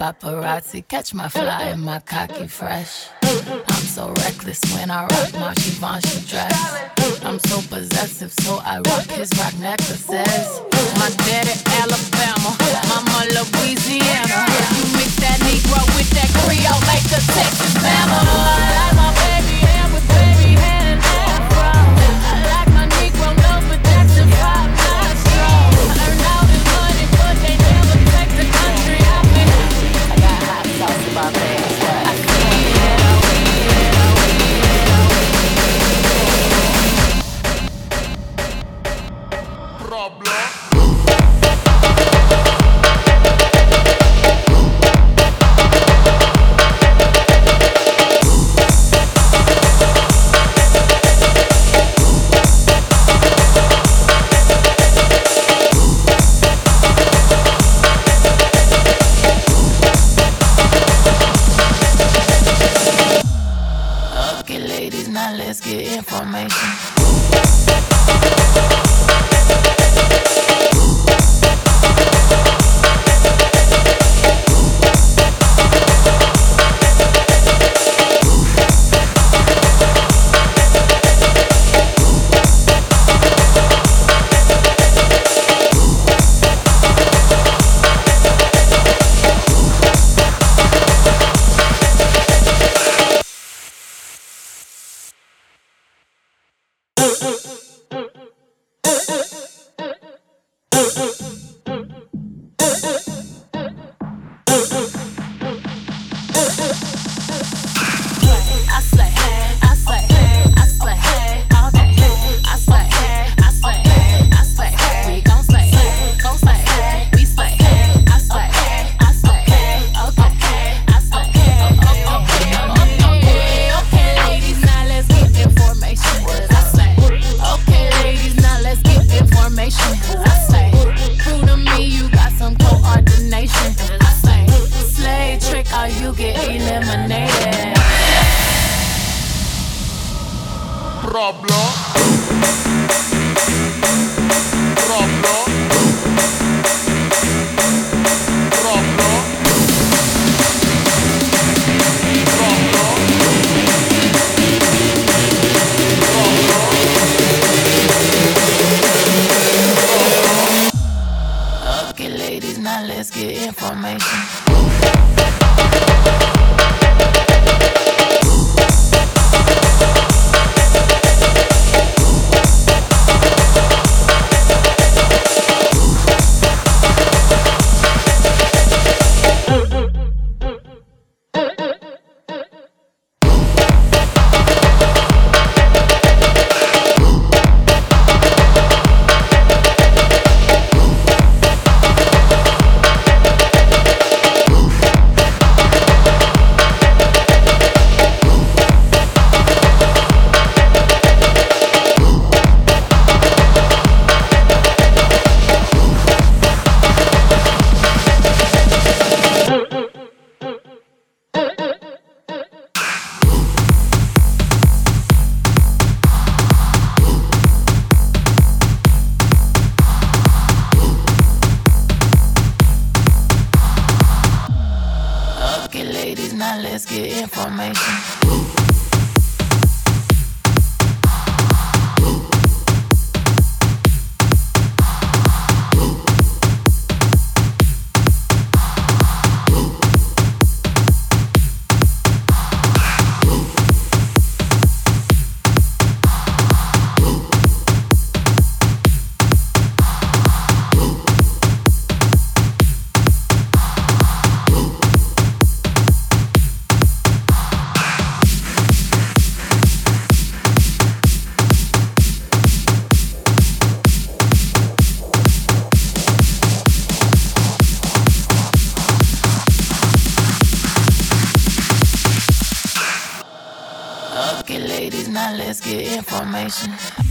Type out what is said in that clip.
paparazzi catch my fly and my cocky fresh. I'm so reckless when I rock my Givenchy dress. I'm so possessive, so I rock his rock necklaces. My daddy Alabama, mama Louisiana. You mix that Negro with that Creole, Okay, ladies, now let's get information. Uh, uh, uh. Congratulations. ladies, now let's get information. Now let's get information.